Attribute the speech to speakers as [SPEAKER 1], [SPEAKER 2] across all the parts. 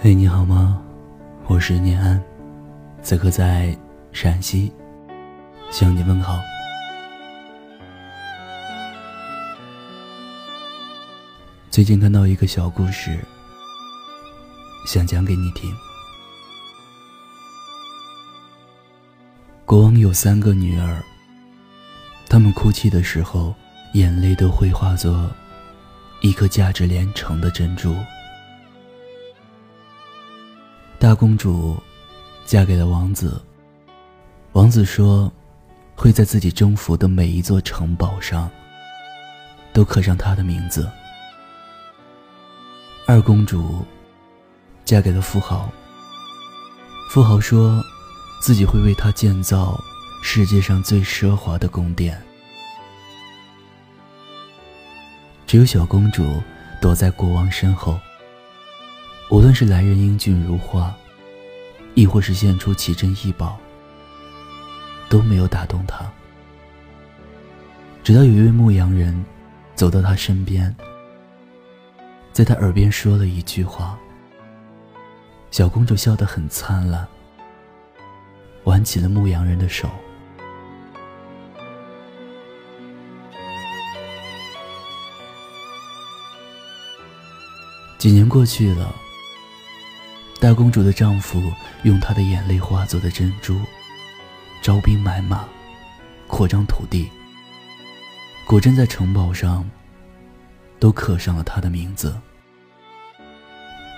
[SPEAKER 1] 嘿，你好吗？我是念安，此刻在陕西，向你问好。最近看到一个小故事，想讲给你听。国王有三个女儿，她们哭泣的时候，眼泪都会化作一颗价值连城的珍珠。大公主嫁给了王子。王子说，会在自己征服的每一座城堡上都刻上他的名字。二公主嫁给了富豪。富豪说，自己会为他建造世界上最奢华的宫殿。只有小公主躲在国王身后。无论是来人英俊如花，亦或是献出奇珍异宝，都没有打动他。直到有一位牧羊人走到他身边，在他耳边说了一句话，小公主笑得很灿烂，挽起了牧羊人的手。几年过去了。大公主的丈夫用她的眼泪化作的珍珠，招兵买马，扩张土地。果真在城堡上都刻上了她的名字。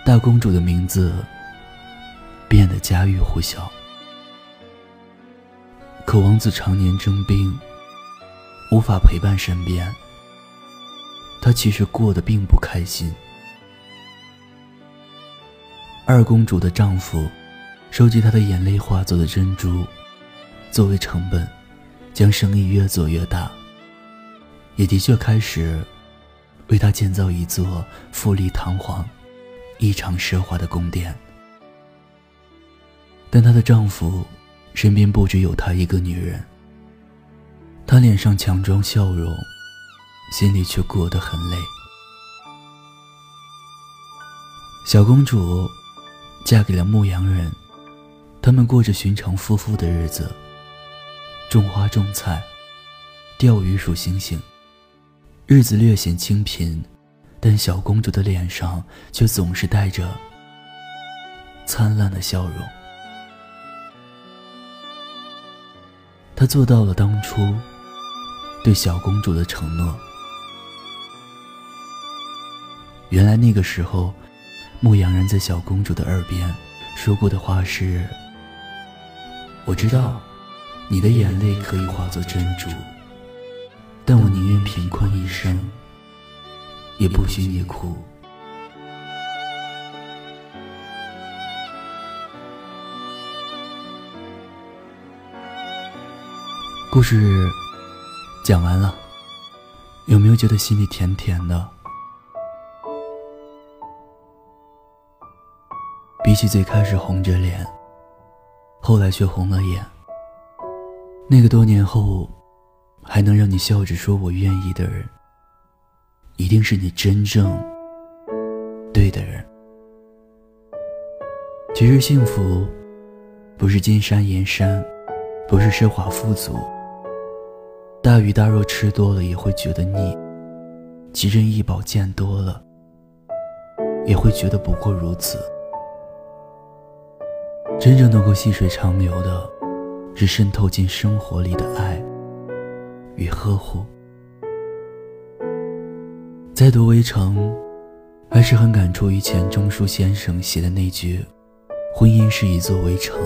[SPEAKER 1] 大公主的名字变得家喻户晓。可王子常年征兵，无法陪伴身边，他其实过得并不开心。二公主的丈夫收集她的眼泪化作的珍珠，作为成本，将生意越做越大。也的确开始为她建造一座富丽堂皇、异常奢华的宫殿。但她的丈夫身边不只有她一个女人，她脸上强装笑容，心里却过得很累。小公主。嫁给了牧羊人，他们过着寻常夫妇的日子，种花种菜，钓鱼数星星，日子略显清贫，但小公主的脸上却总是带着灿烂的笑容。她做到了当初对小公主的承诺。原来那个时候。牧羊人在小公主的耳边说过的话是：“我知道，你的眼泪可以化作珍珠，但我宁愿贫困一生，也不许你哭。”故事讲完了，有没有觉得心里甜甜的？比起最开始红着脸，后来却红了眼，那个多年后还能让你笑着说我愿意的人，一定是你真正对的人。其实幸福不是金山银山，不是奢华富足，大鱼大肉吃多了也会觉得腻，奇珍异宝见多了也会觉得不过如此。真正能够细水长流的，是渗透进生活里的爱与呵护。在读《围城》，还是很感触于钱钟书先生写的那句：“婚姻是一座围城，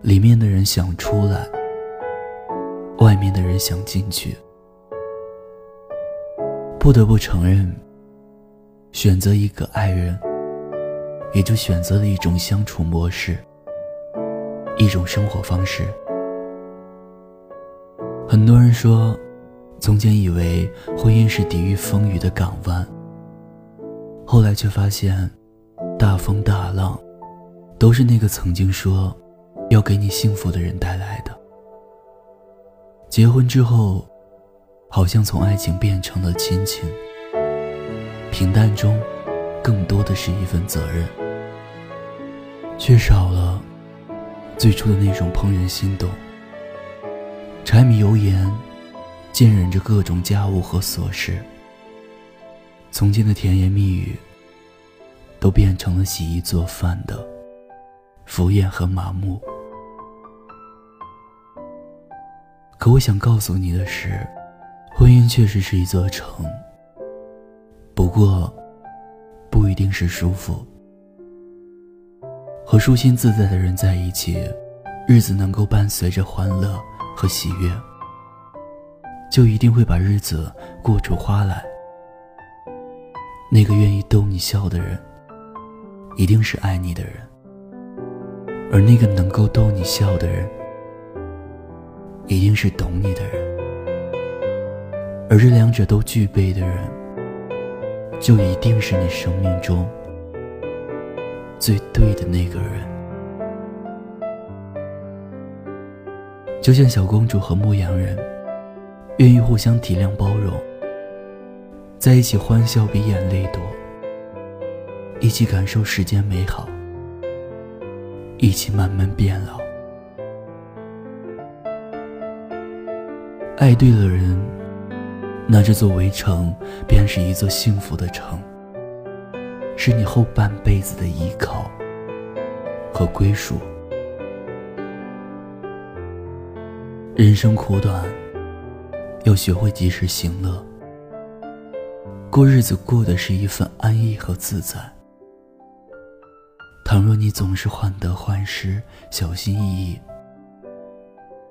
[SPEAKER 1] 里面的人想出来，外面的人想进去。”不得不承认，选择一个爱人。也就选择了一种相处模式，一种生活方式。很多人说，从前以为婚姻是抵御风雨的港湾，后来却发现，大风大浪，都是那个曾经说要给你幸福的人带来的。结婚之后，好像从爱情变成了亲情，平淡中。更多的是一份责任。缺少了最初的那种怦然心动。柴米油盐，浸染着各种家务和琐事。从前的甜言蜜语，都变成了洗衣做饭的敷衍和麻木。可我想告诉你的是，婚姻确实是一座城，不过定是舒服。和舒心自在的人在一起，日子能够伴随着欢乐和喜悦，就一定会把日子过出花来。那个愿意逗你笑的人，一定是爱你的人；而那个能够逗你笑的人，一定是懂你的人。而这两者都具备的人，就一定是你生命中。最对的那个人，就像小公主和牧羊人，愿意互相体谅包容，在一起欢笑比眼泪多，一起感受世间美好，一起慢慢变老。爱对了人，那这座围城便是一座幸福的城。是你后半辈子的依靠和归属。人生苦短，要学会及时行乐。过日子过的是一份安逸和自在。倘若你总是患得患失、小心翼翼，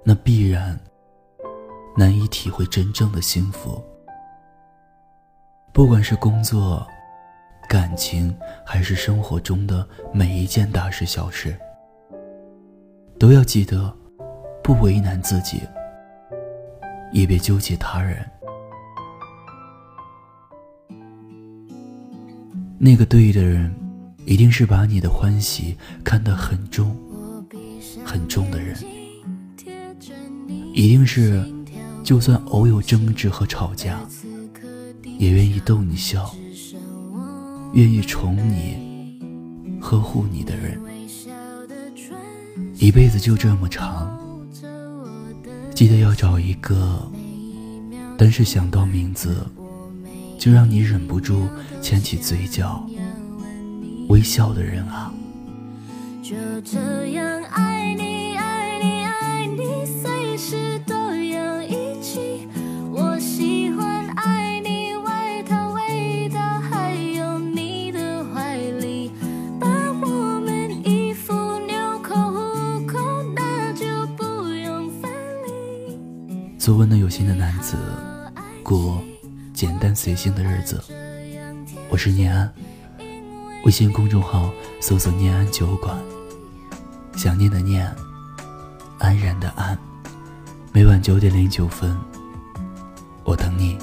[SPEAKER 1] 那必然难以体会真正的幸福。不管是工作，感情还是生活中的每一件大事小事，都要记得，不为难自己，也别纠结他人。那个对的人，一定是把你的欢喜看得很重、很重的人，一定是，就算偶有争执和吵架，也愿意逗你笑。愿意宠你、呵护你的人，一辈子就这么长。记得要找一个，但是想到名字，就让你忍不住牵起嘴角微笑的人啊。就这样爱你。做温暖有心的男子，过简单随性的日子。我是念安，微信公众号搜索“念安酒馆”，想念的念，安然的安。每晚九点零九分，我等你。